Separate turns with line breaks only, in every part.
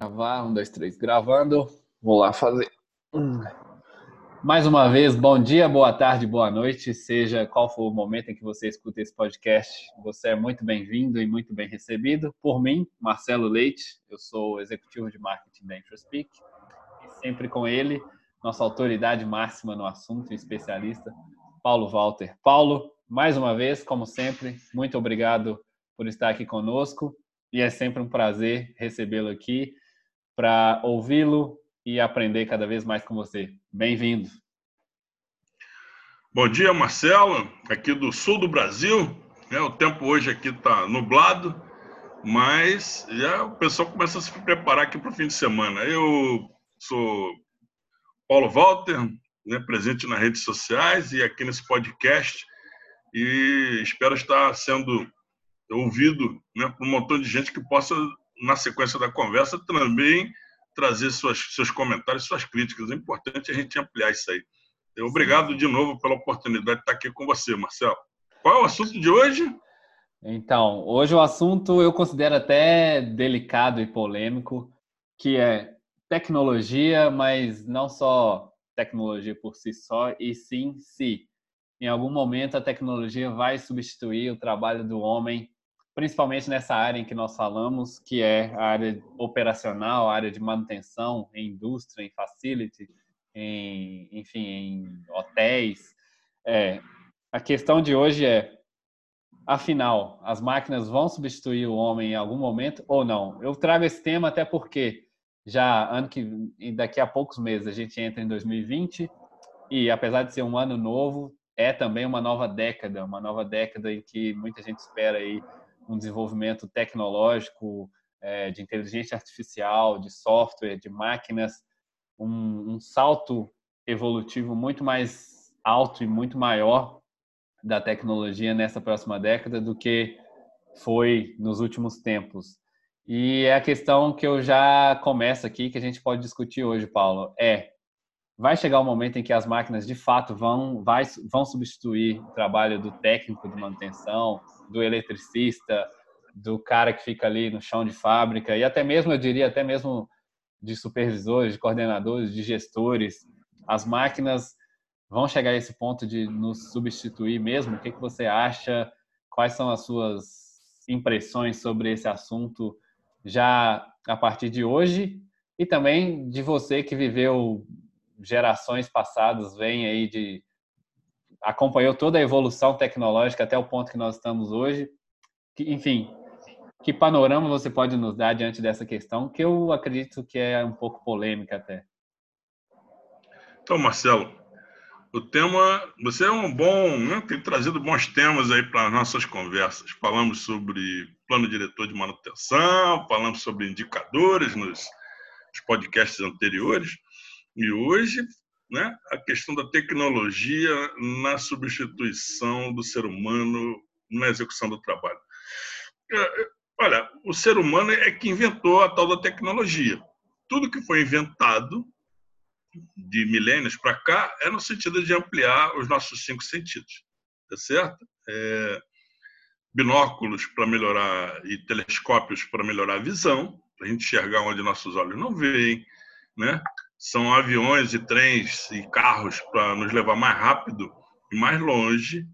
Gravar, um, dois, três, gravando. Vou lá fazer. Mais uma vez, bom dia, boa tarde, boa noite, seja qual for o momento em que você escuta esse podcast, você é muito bem-vindo e muito bem recebido. Por mim, Marcelo Leite, eu sou executivo de marketing da IntroSpeak e sempre com ele, nossa autoridade máxima no assunto especialista, Paulo Walter. Paulo, mais uma vez, como sempre, muito obrigado por estar aqui conosco e é sempre um prazer recebê-lo aqui para ouvi-lo e aprender cada vez mais com você. Bem-vindo.
Bom dia, Marcelo, aqui do sul do Brasil. É, o tempo hoje aqui está nublado, mas já o pessoal começa a se preparar aqui para o fim de semana. Eu sou Paulo Walter, né, presente nas redes sociais e aqui nesse podcast, e espero estar sendo ouvido né, por um montão de gente que possa na sequência da conversa, também trazer suas, seus comentários, suas críticas. É importante a gente ampliar isso aí. Obrigado de novo pela oportunidade de estar aqui com você, Marcelo. Qual é o assunto de hoje?
Então, hoje o assunto eu considero até delicado e polêmico, que é tecnologia, mas não só tecnologia por si só, e sim se em algum momento a tecnologia vai substituir o trabalho do homem principalmente nessa área em que nós falamos, que é a área operacional, a área de manutenção em indústria, em facility, em, enfim, em hotéis. É, a questão de hoje é, afinal, as máquinas vão substituir o homem em algum momento ou não? Eu trago esse tema até porque já ano que daqui a poucos meses a gente entra em 2020 e apesar de ser um ano novo, é também uma nova década, uma nova década em que muita gente espera aí um desenvolvimento tecnológico, é, de inteligência artificial, de software, de máquinas, um, um salto evolutivo muito mais alto e muito maior da tecnologia nessa próxima década do que foi nos últimos tempos. E é a questão que eu já começo aqui, que a gente pode discutir hoje, Paulo, é vai chegar o um momento em que as máquinas de fato vão, vai, vão substituir o trabalho do técnico de manutenção, do eletricista, do cara que fica ali no chão de fábrica e até mesmo, eu diria, até mesmo de supervisores, de coordenadores, de gestores. As máquinas vão chegar a esse ponto de nos substituir mesmo? O que, que você acha? Quais são as suas impressões sobre esse assunto já a partir de hoje? E também de você que viveu gerações passadas, vem aí de acompanhou toda a evolução tecnológica até o ponto que nós estamos hoje. Que, enfim, que panorama você pode nos dar diante dessa questão, que eu acredito que é um pouco polêmica até?
Então, Marcelo, o tema, você é um bom, né, tem trazido bons temas aí para nossas conversas. Falamos sobre plano diretor de manutenção, falamos sobre indicadores nos, nos podcasts anteriores, e hoje né, a questão da tecnologia na substituição do ser humano na execução do trabalho. É, é, olha, o ser humano é que inventou a tal da tecnologia. Tudo que foi inventado de milênios para cá é no sentido de ampliar os nossos cinco sentidos, tá certo? É, binóculos para melhorar e telescópios para melhorar a visão, para a gente enxergar onde nossos olhos não veem, né? São aviões e trens e carros para nos levar mais rápido e mais longe,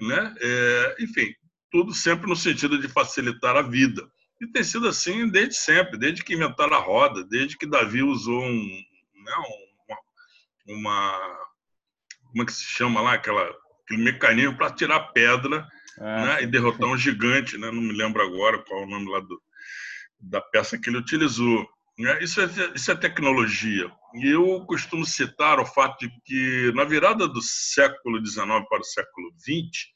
né? É, enfim, tudo sempre no sentido de facilitar a vida. E tem sido assim desde sempre, desde que inventaram a roda, desde que Davi usou um, né, uma, uma, como é que se chama lá, aquela, aquele mecanismo para tirar pedra ah, né, e derrotar um gigante, né? Não me lembro agora qual é o nome lá do, da peça que ele utilizou. Né? Isso, é, isso é tecnologia. E eu costumo citar o fato de que, na virada do século XIX para o século XX,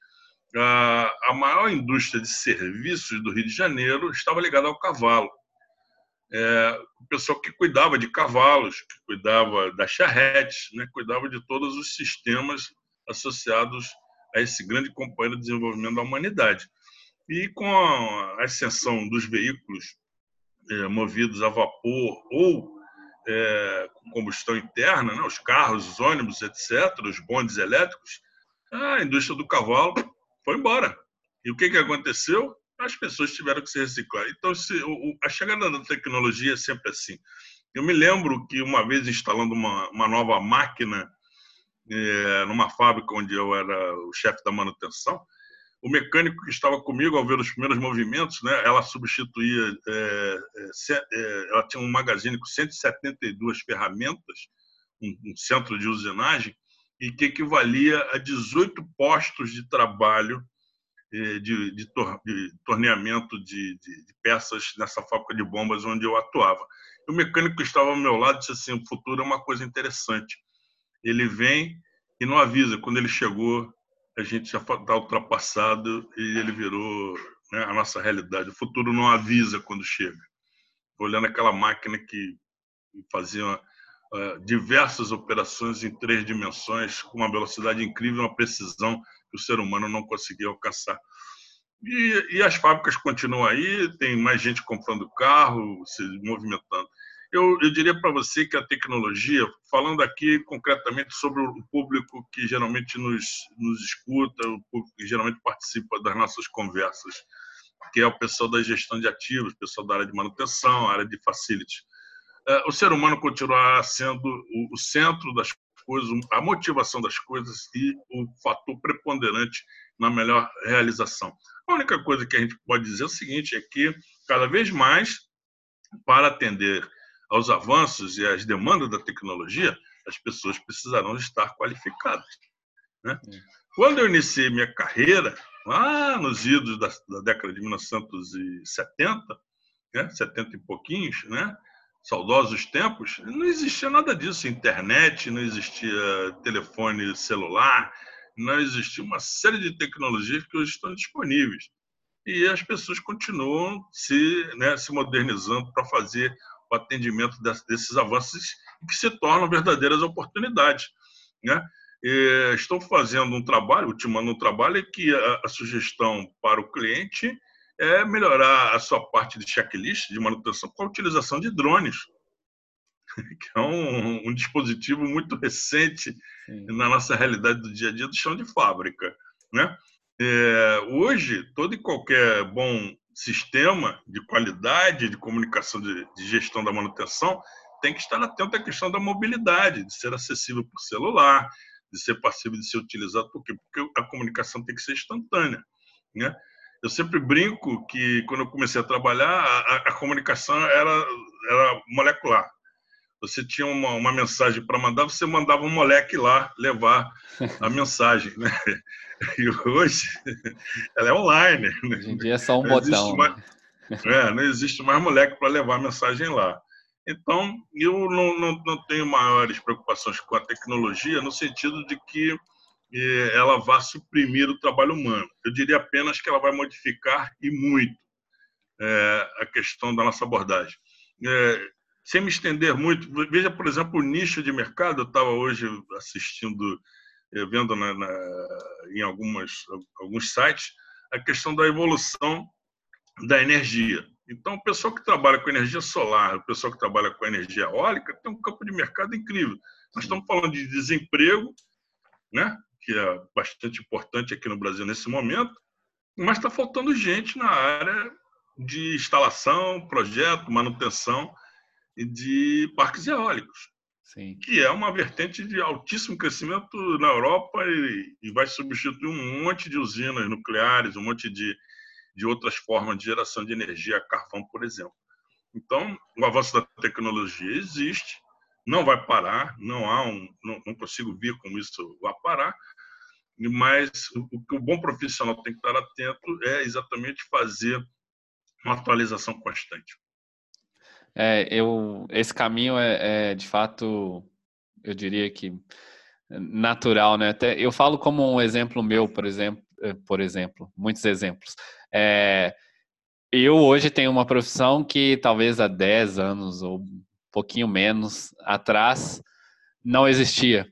a maior indústria de serviços do Rio de Janeiro estava ligada ao cavalo. É, o pessoal que cuidava de cavalos, que cuidava das charretes, né, cuidava de todos os sistemas associados a esse grande companheiro de desenvolvimento da humanidade. E com a ascensão dos veículos é, movidos a vapor ou é, com combustão interna, né, os carros, os ônibus, etc., os bondes elétricos, a indústria do cavalo foi embora. E o que, que aconteceu? as pessoas tiveram que se reciclar. Então, se, o, a chegada da tecnologia é sempre assim. Eu me lembro que uma vez instalando uma, uma nova máquina é, numa fábrica onde eu era o chefe da manutenção, o mecânico que estava comigo ao ver os primeiros movimentos, né, ela substituía, é, é, ela tinha um magazine com 172 ferramentas, um, um centro de usinagem, e que equivalia a 18 postos de trabalho de, de, tor, de torneamento de, de, de, peças nessa fábrica de bombas onde eu atuava. E o mecânico que estava ao meu lado disse assim: o futuro é uma coisa interessante. Ele vem e não avisa. Quando ele chegou, a gente já está ultrapassado e ele virou né, a nossa realidade. O futuro não avisa quando chega. Olhando aquela máquina que fazia uh, diversas operações em três dimensões, com uma velocidade incrível, uma precisão que o ser humano não conseguia alcançar. E, e as fábricas continuam aí, tem mais gente comprando carro, se movimentando. Eu, eu diria para você que a tecnologia, falando aqui concretamente sobre o público que geralmente nos, nos escuta, o público que geralmente participa das nossas conversas, que é o pessoal da gestão de ativos, o pessoal da área de manutenção, área de facility. É, o ser humano continuará sendo o centro das coisas, a motivação das coisas e o fator preponderante na melhor realização. A única coisa que a gente pode dizer é o seguinte: é que cada vez mais, para atender aos avanços e às demandas da tecnologia, as pessoas precisarão estar qualificadas. Né? Quando eu iniciei minha carreira, lá nos idos da, da década de 1970, né? 70 e pouquinhos, né? saudosos tempos, não existia nada disso. Internet, não existia telefone celular, não existia uma série de tecnologias que hoje estão disponíveis. E as pessoas continuam se, né, se modernizando para fazer o atendimento desses avanços que se tornam verdadeiras oportunidades. Né? E estou fazendo um trabalho, ultimando um trabalho, que a, a sugestão para o cliente é melhorar a sua parte de checklist de manutenção com a utilização de drones, que é um, um dispositivo muito recente Sim. na nossa realidade do dia a dia do chão de fábrica. Né? É, hoje, todo e qualquer bom sistema de qualidade de comunicação de, de, gestão da manutenção tem que estar atento à questão da mobilidade, de ser acessível por celular, de ser passível de ser utilizado, por quê? Porque a comunicação tem que ser instantânea. Né? Eu sempre brinco que, quando eu comecei a trabalhar, a, a comunicação era, era molecular. Você tinha uma, uma mensagem para mandar, você mandava um moleque lá levar a mensagem. Né? E hoje, ela é online.
Né? Hoje em dia é só um não botão.
Mais, é, não existe mais moleque para levar a mensagem lá. Então, eu não, não, não tenho maiores preocupações com a tecnologia, no sentido de que ela vá suprimir o trabalho humano. Eu diria apenas que ela vai modificar e muito é, a questão da nossa abordagem. É, sem me estender muito, veja, por exemplo, o nicho de mercado. Eu estava hoje assistindo, é, vendo na, na, em algumas, alguns sites, a questão da evolução da energia. Então, o pessoal que trabalha com energia solar, o pessoal que trabalha com energia eólica, tem um campo de mercado incrível. Nós estamos falando de desemprego, né? que é bastante importante aqui no Brasil nesse momento, mas está faltando gente na área de instalação, projeto, manutenção de parques eólicos, Sim. que é uma vertente de altíssimo crescimento na Europa e, e, vai substituir um monte de usinas nucleares, um monte de, de outras formas de geração de energia, carvão, por exemplo. Então, o avanço da tecnologia existe, não vai parar, não há um, não, não consigo ver como isso vai parar, mas o que o bom profissional tem que estar atento é exatamente fazer uma atualização constante.
É, eu, esse caminho é, é, de fato, eu diria que natural, né? Até eu falo como um exemplo meu, por exemplo, eh, por exemplo, muitos exemplos. É, eu hoje tenho uma profissão que talvez há 10 anos ou um pouquinho menos atrás não existia.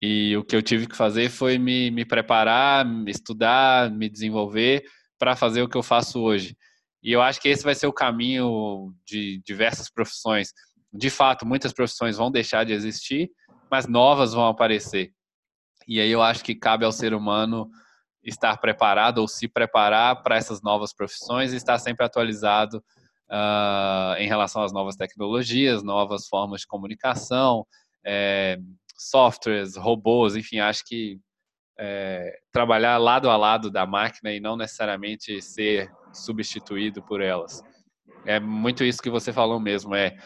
E o que eu tive que fazer foi me, me preparar, estudar, me desenvolver para fazer o que eu faço hoje. E eu acho que esse vai ser o caminho de diversas profissões. De fato, muitas profissões vão deixar de existir, mas novas vão aparecer. E aí eu acho que cabe ao ser humano estar preparado ou se preparar para essas novas profissões e estar sempre atualizado uh, em relação às novas tecnologias, novas formas de comunicação, é, softwares, robôs, enfim, acho que é, trabalhar lado a lado da máquina e não necessariamente ser substituído por elas. É muito isso que você falou mesmo, é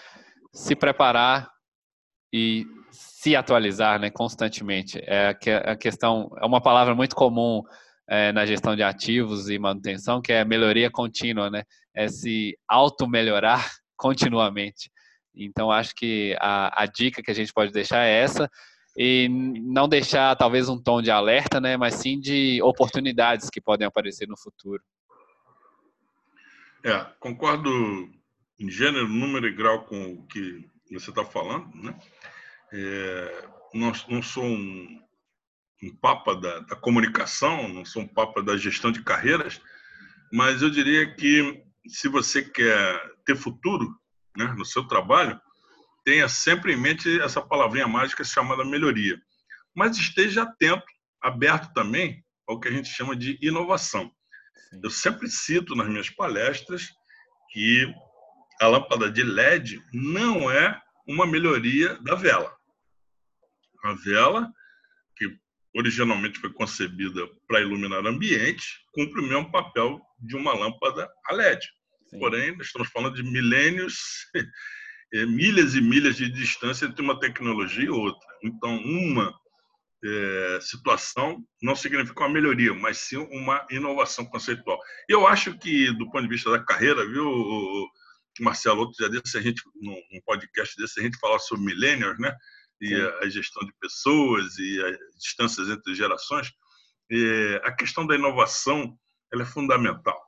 se preparar e se atualizar né, constantemente. É a questão, é uma palavra muito comum é, na gestão de ativos e manutenção, que é melhoria contínua, né? É se auto-melhorar continuamente. Então, acho que a, a dica que a gente pode deixar é essa, e não deixar talvez um tom de alerta, né, mas sim de oportunidades que podem aparecer no futuro.
É, concordo em gênero, número e grau com o que você está falando, né? É, não, não sou um, um papa da, da, comunicação, não sou um papa da gestão de carreiras, mas eu diria que se você quer ter futuro né, no seu trabalho, tenha sempre em mente essa palavrinha mágica chamada melhoria. Mas esteja atento, aberto também ao que a gente chama de inovação. Sim. Eu sempre cito nas minhas palestras que a lâmpada de LED não é uma melhoria da vela. A vela, que originalmente foi concebida para iluminar ambiente, cumpre o mesmo papel de uma lâmpada a LED. Sim. Porém, nós estamos falando de milênios, milhas e milhas de distância entre uma tecnologia e outra. Então, uma é, situação não significa uma melhoria, mas sim uma inovação conceitual. Eu acho que, do ponto de vista da carreira, viu, Marcelo, outro dia desse, a gente, num podcast desse, a gente fala sobre millennials, né? E a, a, gestão de pessoas e as distâncias entre gerações. E a questão da inovação, ela é fundamental.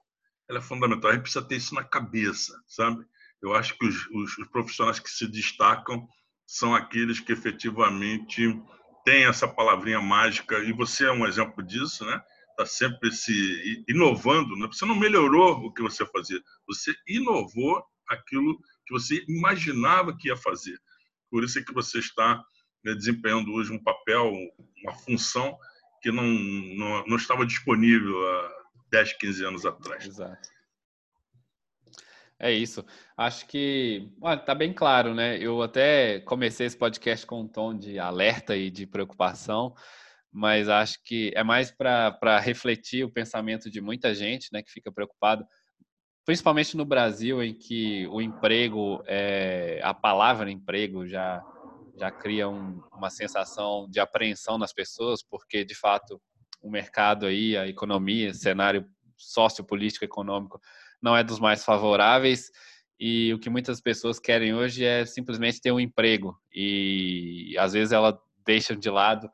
Ela é fundamental. A gente precisa ter isso na cabeça, sabe? Eu acho que os, os, os profissionais que se destacam são aqueles que efetivamente têm essa palavrinha mágica, e você é um exemplo disso, né? Está sempre se inovando, né? Você não melhorou o que você fazia, você inovou aquilo que você imaginava que ia fazer. Por isso é que você está né, desempenhando hoje um papel, uma função que não, não, não estava disponível há 10, 15 anos atrás.
Exato. É isso. Acho que está bem claro, né? Eu até comecei esse podcast com um tom de alerta e de preocupação, mas acho que é mais para refletir o pensamento de muita gente, né, que fica preocupado principalmente no Brasil, em que o emprego, é, a palavra emprego já, já cria um, uma sensação de apreensão nas pessoas, porque de fato o mercado aí, a economia, cenário sociopolítico econômico não é dos mais favoráveis e o que muitas pessoas querem hoje é simplesmente ter um emprego e às vezes ela deixam de lado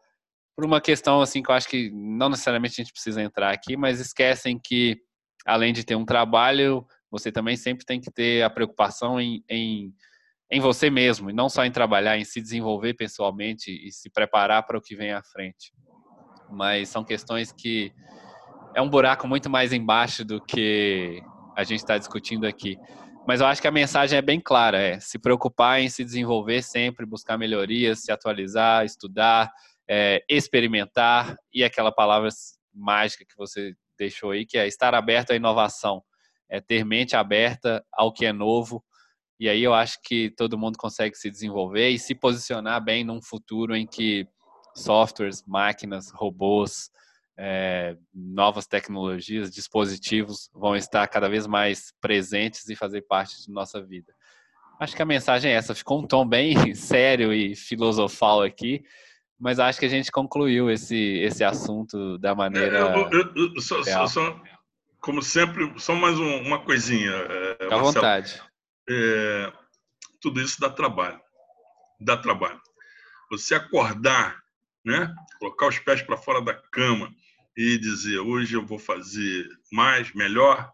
por uma questão assim que eu acho que não necessariamente a gente precisa entrar aqui, mas esquecem que além de ter um trabalho, você também sempre tem que ter a preocupação em, em, em você mesmo, e não só em trabalhar, em se desenvolver pessoalmente e se preparar para o que vem à frente. Mas são questões que é um buraco muito mais embaixo do que a gente está discutindo aqui. Mas eu acho que a mensagem é bem clara: é se preocupar em se desenvolver sempre, buscar melhorias, se atualizar, estudar, é, experimentar e aquela palavra mágica que você deixou aí, que é estar aberto à inovação, é ter mente aberta ao que é novo. E aí eu acho que todo mundo consegue se desenvolver e se posicionar bem num futuro em que softwares, máquinas, robôs, é, novas tecnologias, dispositivos vão estar cada vez mais presentes e fazer parte de nossa vida. Acho que a mensagem é essa. Ficou um tom bem sério e filosofal aqui, mas acho que a gente concluiu esse, esse assunto da maneira. É, eu, eu,
eu, só, só, só, como sempre, só mais um, uma coisinha.
É, à vontade.
É, tudo isso dá trabalho. Dá trabalho. Você acordar, né? colocar os pés para fora da cama e dizer: hoje eu vou fazer mais, melhor,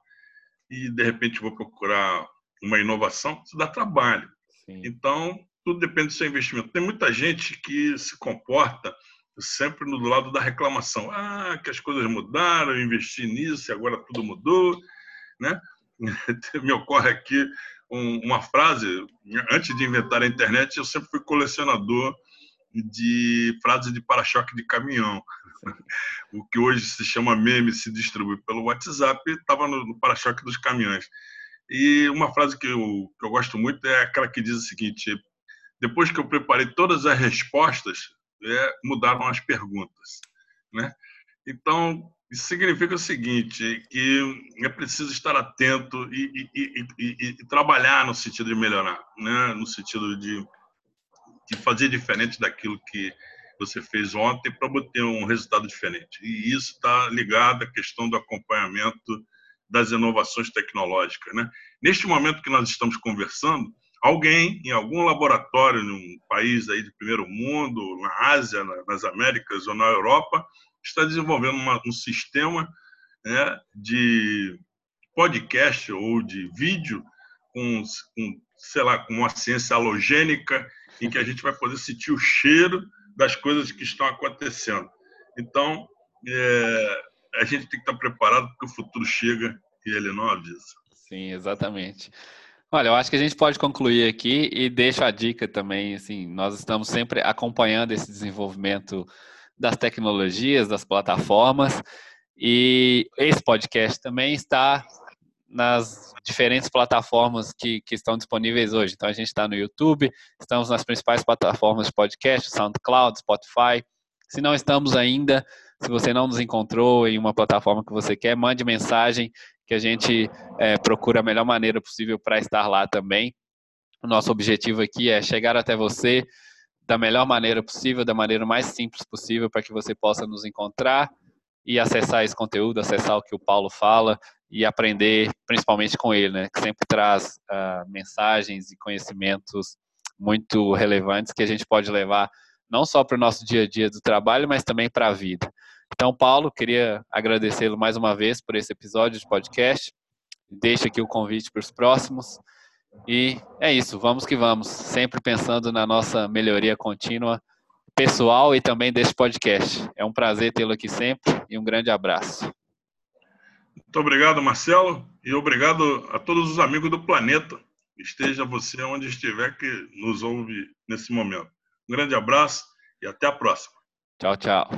e de repente vou procurar uma inovação, isso dá trabalho. Sim. Então, tudo depende do seu investimento. Tem muita gente que se comporta sempre no lado da reclamação. Ah, que as coisas mudaram, eu investi nisso e agora tudo mudou, né? Me ocorre aqui uma frase, antes de inventar a internet, eu sempre fui colecionador de frases de para-choque de caminhão. o que hoje se chama meme se distribui pelo WhatsApp, estava no, no para-choque dos caminhões. E uma frase que eu, que eu gosto muito é aquela que diz o seguinte: depois que eu preparei todas as respostas, é, mudaram as perguntas, né? Então isso significa o seguinte, que é preciso estar atento e, e, e, e trabalhar no sentido de melhorar, né? no sentido de, de fazer diferente daquilo que você fez ontem para obter um resultado diferente. E isso está ligado à questão do acompanhamento das inovações tecnológicas. Né? Neste momento que nós estamos conversando, alguém em algum laboratório num país aí de primeiro mundo, na Ásia, nas Américas ou na Europa, está desenvolvendo uma, um sistema né, de podcast ou de vídeo com, com, sei lá, com uma ciência halogênica em que a gente vai poder sentir o cheiro das coisas que estão acontecendo. Então, é, a gente tem que estar preparado porque o futuro chega e ele não avisa.
Sim, exatamente. Olha, eu acho que a gente pode concluir aqui e deixo a dica também, assim, nós estamos sempre acompanhando esse desenvolvimento das tecnologias, das plataformas. E esse podcast também está nas diferentes plataformas que, que estão disponíveis hoje. Então, a gente está no YouTube, estamos nas principais plataformas de podcast, SoundCloud, Spotify. Se não estamos ainda, se você não nos encontrou em uma plataforma que você quer, mande mensagem que a gente é, procura a melhor maneira possível para estar lá também. O nosso objetivo aqui é chegar até você, da melhor maneira possível, da maneira mais simples possível, para que você possa nos encontrar e acessar esse conteúdo, acessar o que o Paulo fala e aprender principalmente com ele, né? Que sempre traz uh, mensagens e conhecimentos muito relevantes que a gente pode levar não só para o nosso dia a dia do trabalho, mas também para a vida. Então, Paulo, queria agradecê-lo mais uma vez por esse episódio de podcast. Deixo aqui o convite para os próximos. E é isso, vamos que vamos, sempre pensando na nossa melhoria contínua pessoal e também desse podcast. É um prazer tê-lo aqui sempre e um grande abraço.
Muito obrigado, Marcelo, e obrigado a todos os amigos do planeta. Esteja você onde estiver que nos ouve nesse momento. Um grande abraço e até a próxima.
Tchau, tchau.